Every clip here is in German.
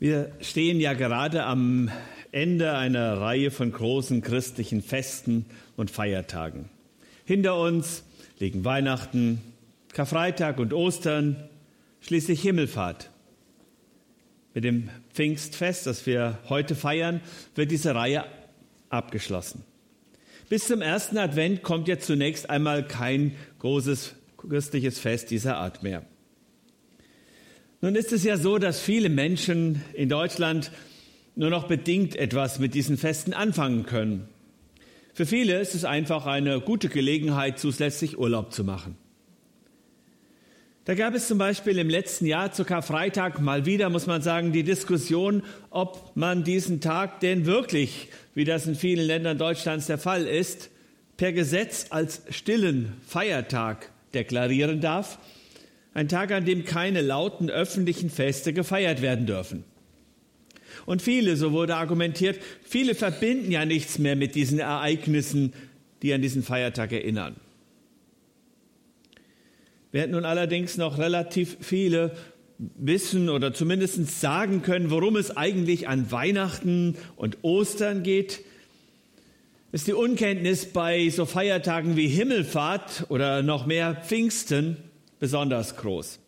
Wir stehen ja gerade am Ende einer Reihe von großen christlichen Festen und Feiertagen. Hinter uns liegen Weihnachten, Karfreitag und Ostern, schließlich Himmelfahrt. Mit dem Pfingstfest, das wir heute feiern, wird diese Reihe abgeschlossen. Bis zum ersten Advent kommt jetzt zunächst einmal kein großes christliches Fest dieser Art mehr. Nun ist es ja so, dass viele Menschen in Deutschland nur noch bedingt etwas mit diesen Festen anfangen können. Für viele ist es einfach eine gute Gelegenheit, zusätzlich Urlaub zu machen. Da gab es zum Beispiel im letzten Jahr zu Karfreitag mal wieder, muss man sagen, die Diskussion, ob man diesen Tag denn wirklich, wie das in vielen Ländern Deutschlands der Fall ist, per Gesetz als stillen Feiertag deklarieren darf ein Tag, an dem keine lauten öffentlichen Feste gefeiert werden dürfen. Und viele, so wurde argumentiert, viele verbinden ja nichts mehr mit diesen Ereignissen, die an diesen Feiertag erinnern. Während nun allerdings noch relativ viele wissen oder zumindest sagen können, worum es eigentlich an Weihnachten und Ostern geht, ist die Unkenntnis bei so Feiertagen wie Himmelfahrt oder noch mehr Pfingsten besonders groß.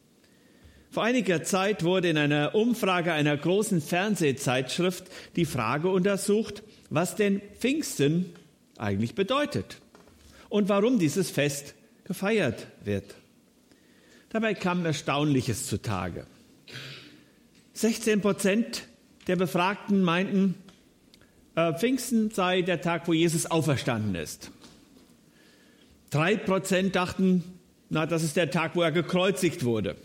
Vor einiger Zeit wurde in einer Umfrage einer großen Fernsehzeitschrift die Frage untersucht, was denn Pfingsten eigentlich bedeutet und warum dieses Fest gefeiert wird. Dabei kam Erstaunliches zutage. 16 Prozent der Befragten meinten, äh, Pfingsten sei der Tag, wo Jesus auferstanden ist. Drei Prozent dachten, na, das ist der Tag, wo er gekreuzigt wurde.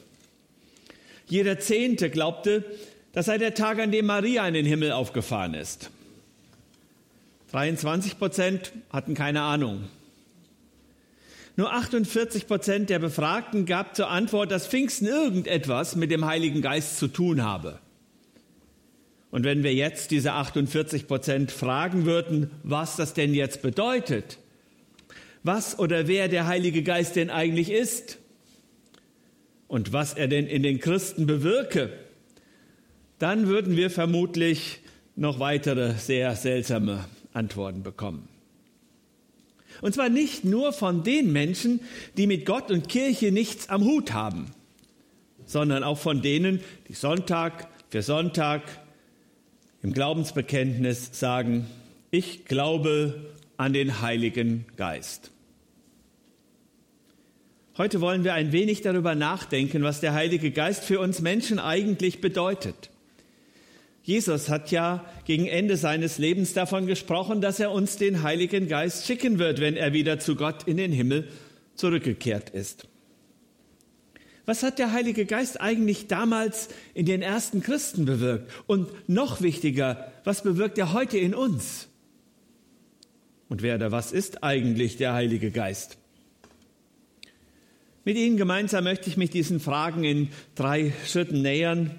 Jeder Zehnte glaubte, das sei der Tag, an dem Maria in den Himmel aufgefahren ist. 23 Prozent hatten keine Ahnung. Nur 48 Prozent der Befragten gab zur Antwort, dass Pfingsten irgendetwas mit dem Heiligen Geist zu tun habe. Und wenn wir jetzt diese 48 Prozent fragen würden, was das denn jetzt bedeutet, was oder wer der Heilige Geist denn eigentlich ist und was er denn in den Christen bewirke, dann würden wir vermutlich noch weitere sehr seltsame Antworten bekommen. Und zwar nicht nur von den Menschen, die mit Gott und Kirche nichts am Hut haben, sondern auch von denen, die Sonntag für Sonntag im Glaubensbekenntnis sagen, ich glaube an den Heiligen Geist. Heute wollen wir ein wenig darüber nachdenken, was der Heilige Geist für uns Menschen eigentlich bedeutet. Jesus hat ja gegen Ende seines Lebens davon gesprochen, dass er uns den Heiligen Geist schicken wird, wenn er wieder zu Gott in den Himmel zurückgekehrt ist. Was hat der Heilige Geist eigentlich damals in den ersten Christen bewirkt? Und noch wichtiger, was bewirkt er heute in uns? Und wer oder was ist eigentlich der Heilige Geist? Mit Ihnen gemeinsam möchte ich mich diesen Fragen in drei Schritten nähern.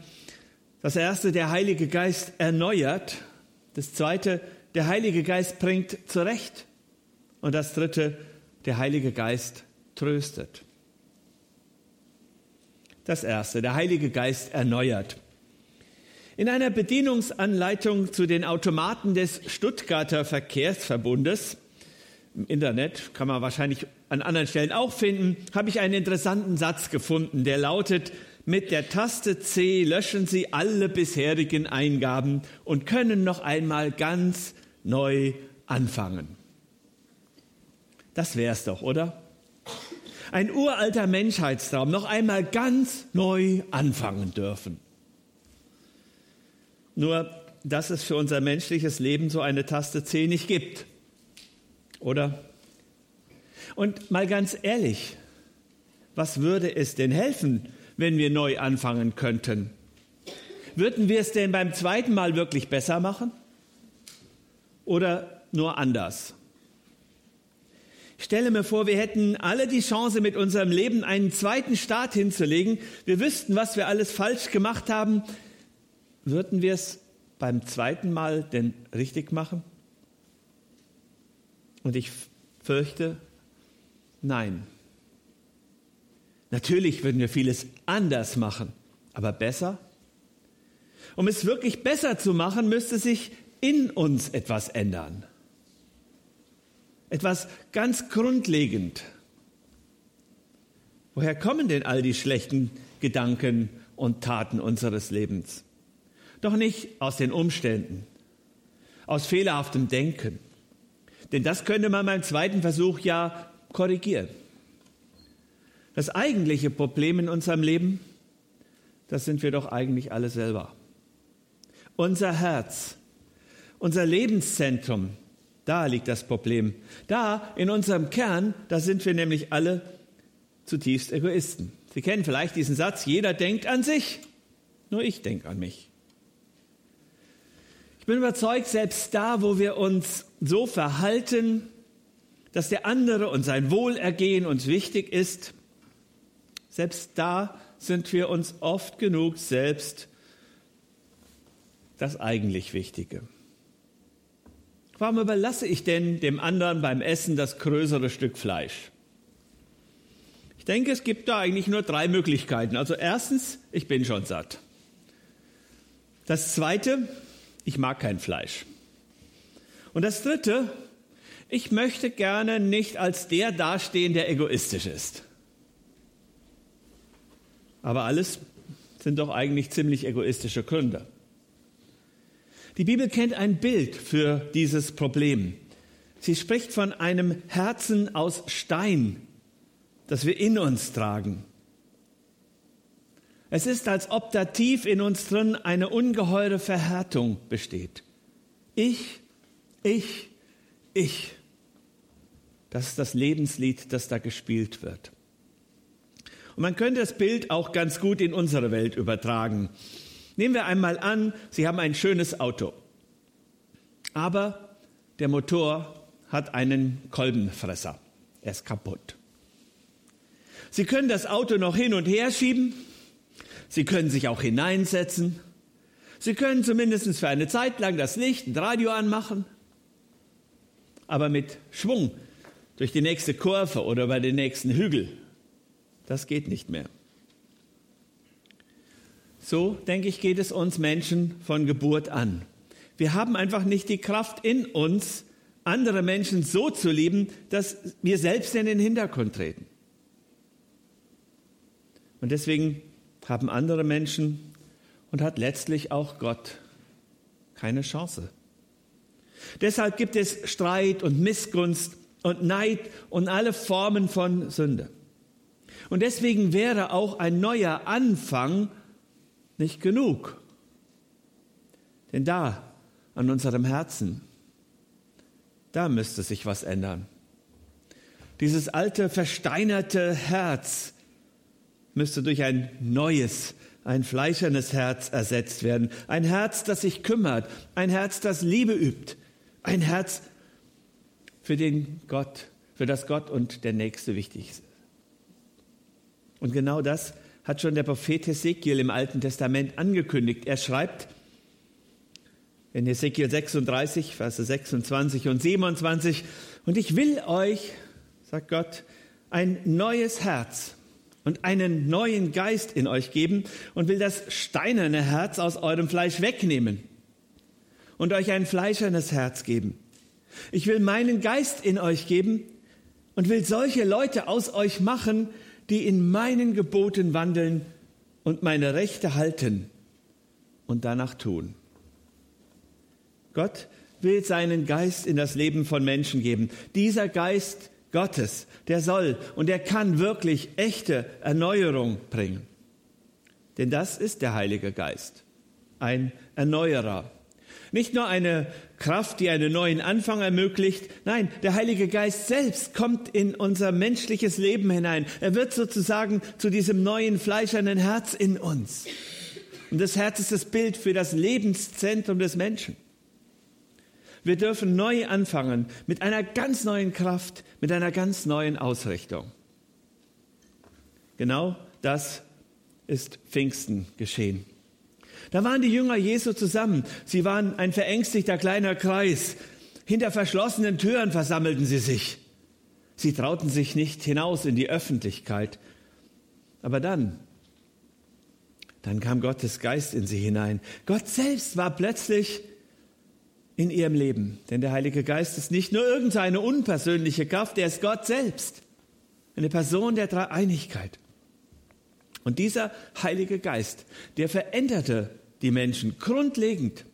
Das erste, der Heilige Geist erneuert. Das zweite, der Heilige Geist bringt zurecht. Und das dritte, der Heilige Geist tröstet. Das erste, der Heilige Geist erneuert. In einer Bedienungsanleitung zu den Automaten des Stuttgarter Verkehrsverbundes im Internet, kann man wahrscheinlich an anderen Stellen auch finden, habe ich einen interessanten Satz gefunden, der lautet, mit der Taste C löschen Sie alle bisherigen Eingaben und können noch einmal ganz neu anfangen. Das wär's doch, oder? Ein uralter Menschheitstraum, noch einmal ganz neu anfangen dürfen. Nur, dass es für unser menschliches Leben so eine Taste C nicht gibt. Oder? Und mal ganz ehrlich, was würde es denn helfen, wenn wir neu anfangen könnten? Würden wir es denn beim zweiten Mal wirklich besser machen? Oder nur anders? Ich stelle mir vor, wir hätten alle die Chance, mit unserem Leben einen zweiten Start hinzulegen. Wir wüssten, was wir alles falsch gemacht haben. Würden wir es beim zweiten Mal denn richtig machen? Und ich fürchte, nein. Natürlich würden wir vieles anders machen, aber besser? Um es wirklich besser zu machen, müsste sich in uns etwas ändern. Etwas ganz grundlegend. Woher kommen denn all die schlechten Gedanken und Taten unseres Lebens? Doch nicht aus den Umständen, aus fehlerhaftem Denken. Denn das könnte man beim zweiten Versuch ja korrigieren. Das eigentliche Problem in unserem Leben, das sind wir doch eigentlich alle selber. Unser Herz, unser Lebenszentrum, da liegt das Problem. Da in unserem Kern, da sind wir nämlich alle zutiefst Egoisten. Sie kennen vielleicht diesen Satz, jeder denkt an sich, nur ich denke an mich. Ich bin überzeugt, selbst da, wo wir uns so verhalten, dass der andere und sein Wohlergehen uns wichtig ist, selbst da sind wir uns oft genug selbst das eigentlich Wichtige. Warum überlasse ich denn dem anderen beim Essen das größere Stück Fleisch? Ich denke, es gibt da eigentlich nur drei Möglichkeiten. Also erstens, ich bin schon satt. Das zweite, ich mag kein Fleisch. Und das Dritte, ich möchte gerne nicht als der dastehen, der egoistisch ist. Aber alles sind doch eigentlich ziemlich egoistische Gründe. Die Bibel kennt ein Bild für dieses Problem. Sie spricht von einem Herzen aus Stein, das wir in uns tragen. Es ist, als ob da tief in uns drin eine ungeheure Verhärtung besteht. Ich, ich, ich. Das ist das Lebenslied, das da gespielt wird. Und man könnte das Bild auch ganz gut in unsere Welt übertragen. Nehmen wir einmal an, Sie haben ein schönes Auto, aber der Motor hat einen Kolbenfresser. Er ist kaputt. Sie können das Auto noch hin und her schieben, Sie können sich auch hineinsetzen. Sie können zumindest für eine Zeit lang das Licht und Radio anmachen. Aber mit Schwung durch die nächste Kurve oder über den nächsten Hügel, das geht nicht mehr. So, denke ich, geht es uns Menschen von Geburt an. Wir haben einfach nicht die Kraft in uns, andere Menschen so zu lieben, dass wir selbst in den Hintergrund treten. Und deswegen haben andere Menschen und hat letztlich auch Gott keine Chance. Deshalb gibt es Streit und Missgunst und Neid und alle Formen von Sünde. Und deswegen wäre auch ein neuer Anfang nicht genug. Denn da, an unserem Herzen, da müsste sich was ändern. Dieses alte, versteinerte Herz, müsste durch ein neues, ein fleischernes Herz ersetzt werden. Ein Herz, das sich kümmert, ein Herz, das Liebe übt, ein Herz, für den Gott, für das Gott und der Nächste wichtig ist. Und genau das hat schon der Prophet Hesekiel im Alten Testament angekündigt. Er schreibt in Hesekiel 36, Verse 26 und 27, und ich will euch, sagt Gott, ein neues Herz und einen neuen Geist in euch geben und will das steinerne Herz aus eurem Fleisch wegnehmen und euch ein fleischernes Herz geben. Ich will meinen Geist in euch geben und will solche Leute aus euch machen, die in meinen Geboten wandeln und meine Rechte halten und danach tun. Gott will seinen Geist in das Leben von Menschen geben. Dieser Geist Gottes, der soll und der kann wirklich echte Erneuerung bringen. Denn das ist der Heilige Geist, ein Erneuerer. Nicht nur eine Kraft, die einen neuen Anfang ermöglicht, nein, der Heilige Geist selbst kommt in unser menschliches Leben hinein. Er wird sozusagen zu diesem neuen fleischernen Herz in uns. Und das Herz ist das Bild für das Lebenszentrum des Menschen. Wir dürfen neu anfangen mit einer ganz neuen Kraft, mit einer ganz neuen Ausrichtung. Genau das ist Pfingsten geschehen. Da waren die Jünger Jesu zusammen. Sie waren ein verängstigter kleiner Kreis. Hinter verschlossenen Türen versammelten sie sich. Sie trauten sich nicht hinaus in die Öffentlichkeit. Aber dann, Dann kam Gottes Geist in sie hinein. Gott selbst war plötzlich in ihrem Leben. Denn der Heilige Geist ist nicht nur irgendeine unpersönliche Kraft, er ist Gott selbst. Eine Person der Dreieinigkeit. Und dieser Heilige Geist, der veränderte die Menschen grundlegend.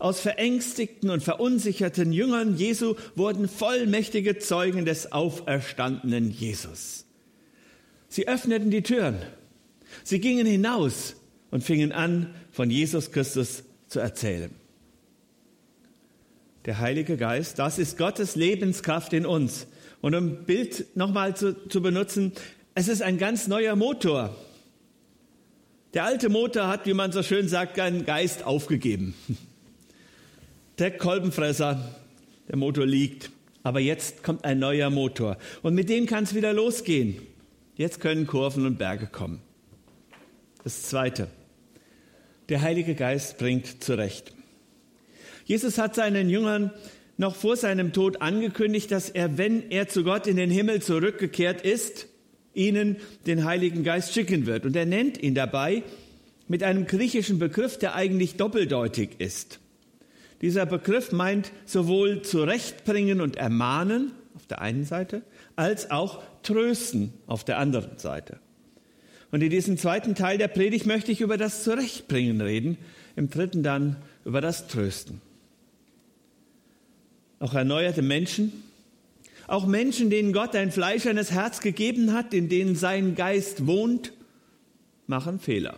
Aus verängstigten und verunsicherten Jüngern Jesu wurden vollmächtige Zeugen des auferstandenen Jesus. Sie öffneten die Türen. Sie gingen hinaus und fingen an, von Jesus Christus zu erzählen. Der Heilige Geist, das ist Gottes Lebenskraft in uns. Und um Bild nochmal zu, zu benutzen, es ist ein ganz neuer Motor. Der alte Motor hat, wie man so schön sagt, einen Geist aufgegeben. Der Kolbenfresser, der Motor liegt. Aber jetzt kommt ein neuer Motor. Und mit dem kann es wieder losgehen. Jetzt können Kurven und Berge kommen. Das Zweite. Der Heilige Geist bringt zurecht. Jesus hat seinen Jüngern noch vor seinem Tod angekündigt, dass er, wenn er zu Gott in den Himmel zurückgekehrt ist, ihnen den Heiligen Geist schicken wird. Und er nennt ihn dabei mit einem griechischen Begriff, der eigentlich doppeldeutig ist. Dieser Begriff meint sowohl zurechtbringen und ermahnen auf der einen Seite, als auch trösten auf der anderen Seite. Und in diesem zweiten Teil der Predigt möchte ich über das Zurechtbringen reden, im dritten dann über das Trösten. Auch erneuerte Menschen, auch Menschen, denen Gott ein fleischernes Herz gegeben hat, in denen sein Geist wohnt, machen Fehler.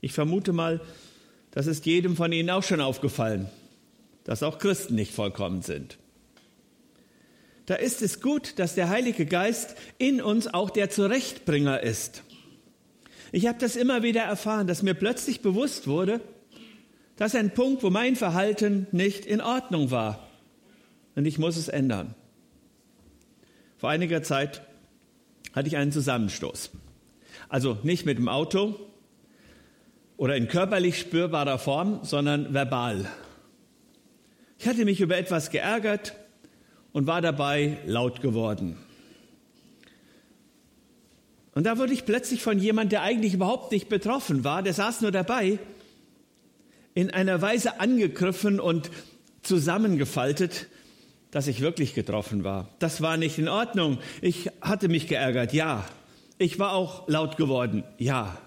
Ich vermute mal, das ist jedem von Ihnen auch schon aufgefallen, dass auch Christen nicht vollkommen sind. Da ist es gut, dass der Heilige Geist in uns auch der Zurechtbringer ist. Ich habe das immer wieder erfahren, dass mir plötzlich bewusst wurde, dass ein Punkt, wo mein Verhalten nicht in Ordnung war. Und ich muss es ändern. Vor einiger Zeit hatte ich einen Zusammenstoß. Also nicht mit dem Auto oder in körperlich spürbarer Form, sondern verbal. Ich hatte mich über etwas geärgert und war dabei laut geworden. Und da wurde ich plötzlich von jemand, der eigentlich überhaupt nicht betroffen war, der saß nur dabei, in einer Weise angegriffen und zusammengefaltet, dass ich wirklich getroffen war. Das war nicht in Ordnung. Ich hatte mich geärgert, ja. Ich war auch laut geworden, ja.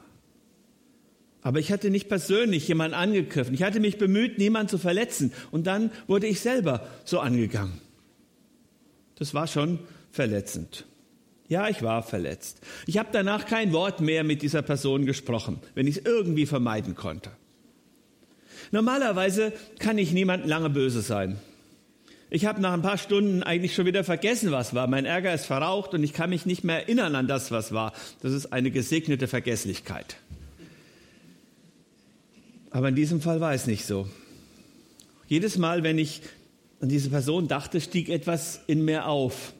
Aber ich hatte nicht persönlich jemanden angegriffen. Ich hatte mich bemüht, niemanden zu verletzen. Und dann wurde ich selber so angegangen. Das war schon verletzend. Ja, ich war verletzt. Ich habe danach kein Wort mehr mit dieser Person gesprochen, wenn ich es irgendwie vermeiden konnte. Normalerweise kann ich niemand lange böse sein. Ich habe nach ein paar Stunden eigentlich schon wieder vergessen, was war. Mein Ärger ist verraucht und ich kann mich nicht mehr erinnern an das, was war. Das ist eine gesegnete Vergesslichkeit. Aber in diesem Fall war es nicht so. Jedes Mal, wenn ich an diese Person dachte, stieg etwas in mir auf,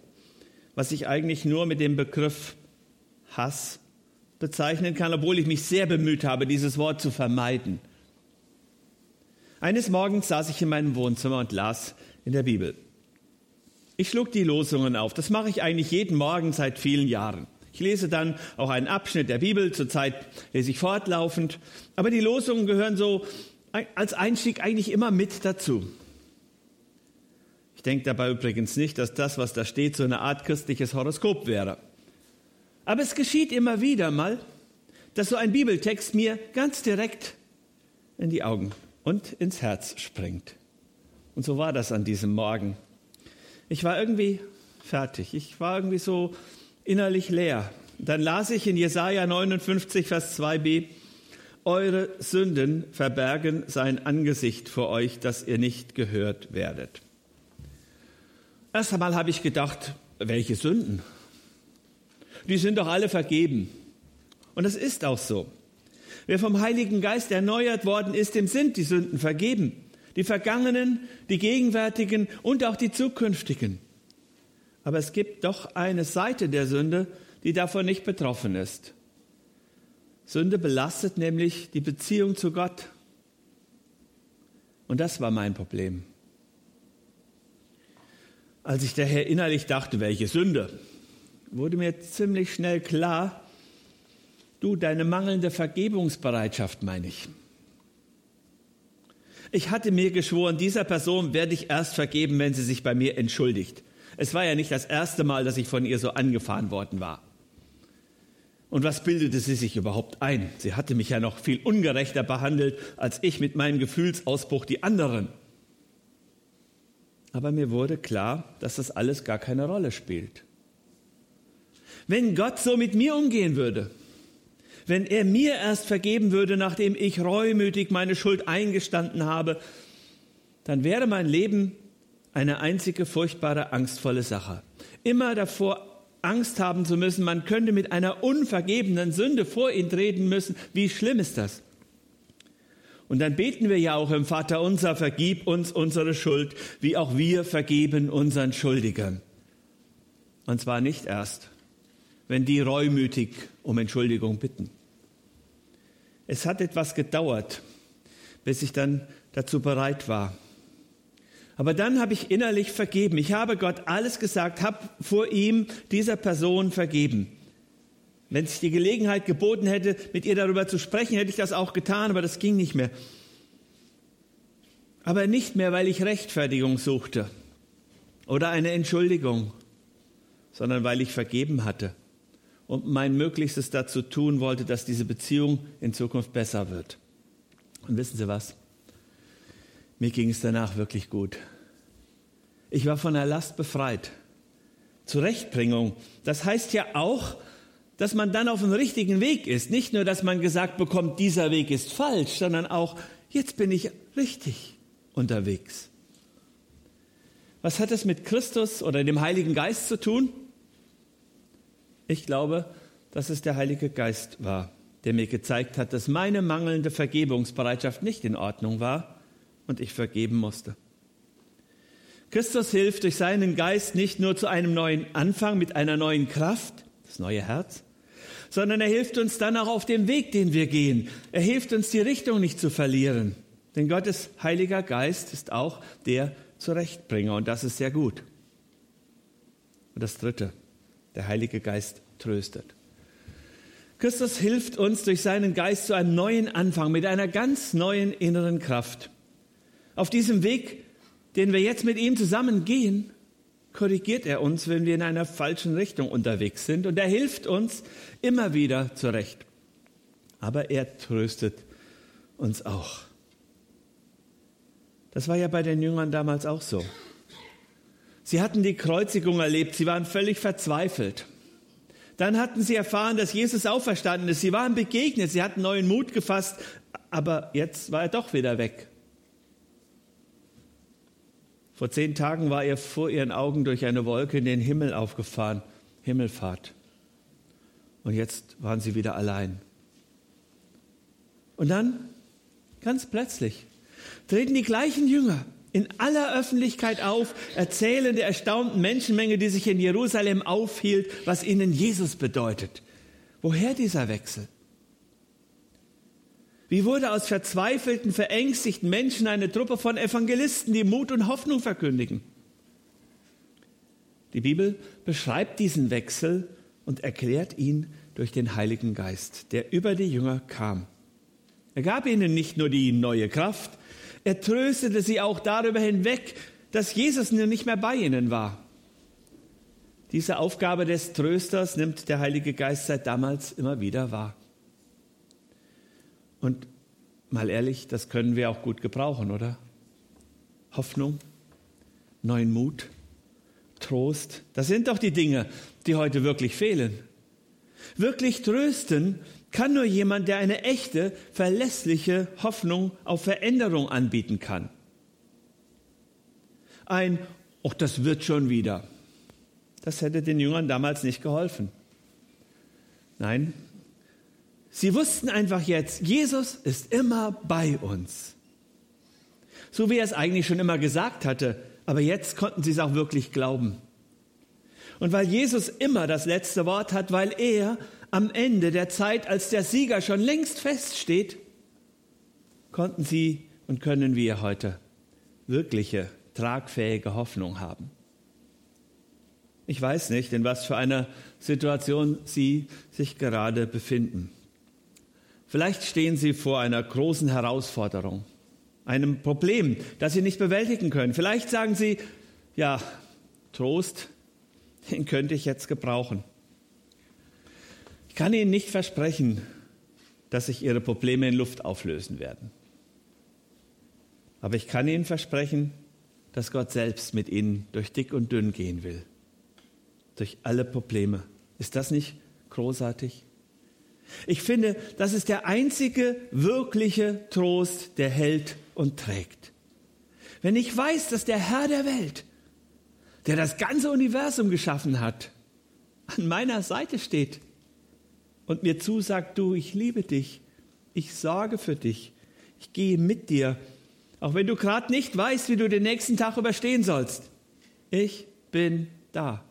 was ich eigentlich nur mit dem Begriff Hass bezeichnen kann, obwohl ich mich sehr bemüht habe, dieses Wort zu vermeiden. Eines Morgens saß ich in meinem Wohnzimmer und las in der Bibel. Ich schlug die Losungen auf. Das mache ich eigentlich jeden Morgen seit vielen Jahren. Ich lese dann auch einen Abschnitt der Bibel. Zurzeit lese ich fortlaufend. Aber die Losungen gehören so als Einstieg eigentlich immer mit dazu. Ich denke dabei übrigens nicht, dass das, was da steht, so eine Art christliches Horoskop wäre. Aber es geschieht immer wieder mal, dass so ein Bibeltext mir ganz direkt in die Augen und ins Herz springt. Und so war das an diesem Morgen. Ich war irgendwie fertig. Ich war irgendwie so innerlich leer. Dann las ich in Jesaja 59, Vers 2b, Eure Sünden verbergen sein Angesicht vor euch, dass ihr nicht gehört werdet. Erst einmal habe ich gedacht, welche Sünden? Die sind doch alle vergeben. Und das ist auch so. Wer vom Heiligen Geist erneuert worden ist, dem sind die Sünden vergeben die vergangenen, die gegenwärtigen und auch die zukünftigen. Aber es gibt doch eine Seite der Sünde, die davon nicht betroffen ist. Sünde belastet nämlich die Beziehung zu Gott. Und das war mein Problem. Als ich daher innerlich dachte, welche Sünde, wurde mir ziemlich schnell klar, Du, deine mangelnde Vergebungsbereitschaft, meine ich. Ich hatte mir geschworen, dieser Person werde ich erst vergeben, wenn sie sich bei mir entschuldigt. Es war ja nicht das erste Mal, dass ich von ihr so angefahren worden war. Und was bildete sie sich überhaupt ein? Sie hatte mich ja noch viel ungerechter behandelt, als ich mit meinem Gefühlsausbruch die anderen. Aber mir wurde klar, dass das alles gar keine Rolle spielt. Wenn Gott so mit mir umgehen würde, wenn er mir erst vergeben würde, nachdem ich reumütig meine Schuld eingestanden habe, dann wäre mein Leben eine einzige furchtbare, angstvolle Sache. Immer davor Angst haben zu müssen, man könnte mit einer unvergebenen Sünde vor ihn treten müssen. Wie schlimm ist das? Und dann beten wir ja auch im Vater unser, vergib uns unsere Schuld, wie auch wir vergeben unseren Schuldigern. Und zwar nicht erst, wenn die reumütig um Entschuldigung bitten. Es hat etwas gedauert, bis ich dann dazu bereit war. Aber dann habe ich innerlich vergeben. Ich habe Gott alles gesagt, habe vor ihm dieser Person vergeben. Wenn sich die Gelegenheit geboten hätte, mit ihr darüber zu sprechen, hätte ich das auch getan, aber das ging nicht mehr. Aber nicht mehr, weil ich Rechtfertigung suchte oder eine Entschuldigung, sondern weil ich vergeben hatte und mein Möglichstes dazu tun wollte, dass diese Beziehung in Zukunft besser wird. Und wissen Sie was? Mir ging es danach wirklich gut. Ich war von der Last befreit. Zurechtbringung. Das heißt ja auch, dass man dann auf dem richtigen Weg ist. Nicht nur, dass man gesagt bekommt, dieser Weg ist falsch, sondern auch, jetzt bin ich richtig unterwegs. Was hat es mit Christus oder dem Heiligen Geist zu tun? Ich glaube, dass es der Heilige Geist war, der mir gezeigt hat, dass meine mangelnde Vergebungsbereitschaft nicht in Ordnung war und ich vergeben musste. Christus hilft durch seinen Geist nicht nur zu einem neuen Anfang mit einer neuen Kraft, das neue Herz, sondern er hilft uns dann auch auf dem Weg, den wir gehen. Er hilft uns, die Richtung nicht zu verlieren. Denn Gottes Heiliger Geist ist auch der Zurechtbringer und das ist sehr gut. Und das Dritte, der Heilige Geist tröstet. Christus hilft uns durch seinen Geist zu einem neuen Anfang mit einer ganz neuen inneren Kraft. Auf diesem Weg, den wir jetzt mit ihm zusammen gehen, korrigiert er uns, wenn wir in einer falschen Richtung unterwegs sind. Und er hilft uns immer wieder zurecht. Aber er tröstet uns auch. Das war ja bei den Jüngern damals auch so. Sie hatten die Kreuzigung erlebt, sie waren völlig verzweifelt. Dann hatten sie erfahren, dass Jesus auferstanden ist. Sie waren begegnet, sie hatten neuen Mut gefasst, aber jetzt war er doch wieder weg. Vor zehn Tagen war er vor ihren Augen durch eine Wolke in den Himmel aufgefahren, Himmelfahrt. Und jetzt waren sie wieder allein. Und dann, ganz plötzlich, treten die gleichen Jünger in aller Öffentlichkeit auf, erzählen der erstaunten Menschenmenge, die sich in Jerusalem aufhielt, was ihnen Jesus bedeutet. Woher dieser Wechsel? Wie wurde aus verzweifelten, verängstigten Menschen eine Truppe von Evangelisten, die Mut und Hoffnung verkündigen? Die Bibel beschreibt diesen Wechsel und erklärt ihn durch den Heiligen Geist, der über die Jünger kam. Er gab ihnen nicht nur die neue Kraft, er tröstete sie auch darüber hinweg, dass Jesus nicht mehr bei ihnen war. Diese Aufgabe des Trösters nimmt der Heilige Geist seit damals immer wieder wahr. Und mal ehrlich, das können wir auch gut gebrauchen, oder? Hoffnung, neuen Mut, Trost, das sind doch die Dinge, die heute wirklich fehlen. Wirklich trösten kann nur jemand, der eine echte, verlässliche Hoffnung auf Veränderung anbieten kann. Ein, ach, das wird schon wieder. Das hätte den Jüngern damals nicht geholfen. Nein, sie wussten einfach jetzt, Jesus ist immer bei uns. So wie er es eigentlich schon immer gesagt hatte, aber jetzt konnten sie es auch wirklich glauben. Und weil Jesus immer das letzte Wort hat, weil er am Ende der Zeit, als der Sieger schon längst feststeht, konnten sie und können wir heute wirkliche, tragfähige Hoffnung haben. Ich weiß nicht, in was für einer Situation Sie sich gerade befinden. Vielleicht stehen Sie vor einer großen Herausforderung, einem Problem, das Sie nicht bewältigen können. Vielleicht sagen Sie, ja, Trost, den könnte ich jetzt gebrauchen. Ich kann Ihnen nicht versprechen, dass sich Ihre Probleme in Luft auflösen werden. Aber ich kann Ihnen versprechen, dass Gott selbst mit Ihnen durch dick und dünn gehen will. Durch alle Probleme. Ist das nicht großartig? Ich finde, das ist der einzige wirkliche Trost, der hält und trägt. Wenn ich weiß, dass der Herr der Welt, der das ganze Universum geschaffen hat, an meiner Seite steht und mir zusagt, du, ich liebe dich, ich sorge für dich, ich gehe mit dir, auch wenn du gerade nicht weißt, wie du den nächsten Tag überstehen sollst. Ich bin da.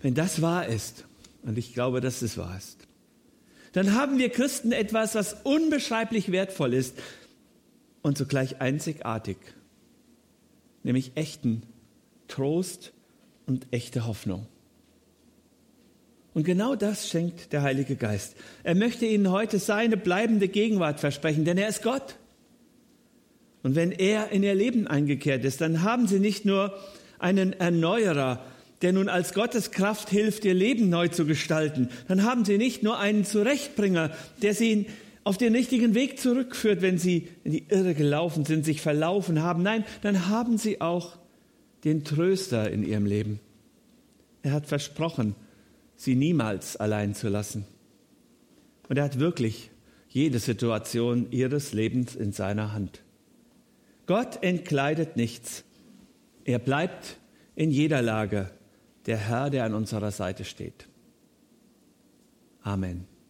Wenn das wahr ist, und ich glaube, dass es wahr ist, dann haben wir Christen etwas, was unbeschreiblich wertvoll ist und zugleich einzigartig, nämlich echten Trost und echte Hoffnung. Und genau das schenkt der Heilige Geist. Er möchte Ihnen heute seine bleibende Gegenwart versprechen, denn er ist Gott. Und wenn er in Ihr Leben eingekehrt ist, dann haben Sie nicht nur einen Erneuerer, der nun als Gottes Kraft hilft, Ihr Leben neu zu gestalten, dann haben Sie nicht nur einen Zurechtbringer, der Sie auf den richtigen Weg zurückführt, wenn Sie in die Irre gelaufen sind, sich verlaufen haben. Nein, dann haben Sie auch den Tröster in Ihrem Leben. Er hat versprochen, sie niemals allein zu lassen. Und er hat wirklich jede Situation ihres Lebens in seiner Hand. Gott entkleidet nichts. Er bleibt in jeder Lage der Herr, der an unserer Seite steht. Amen.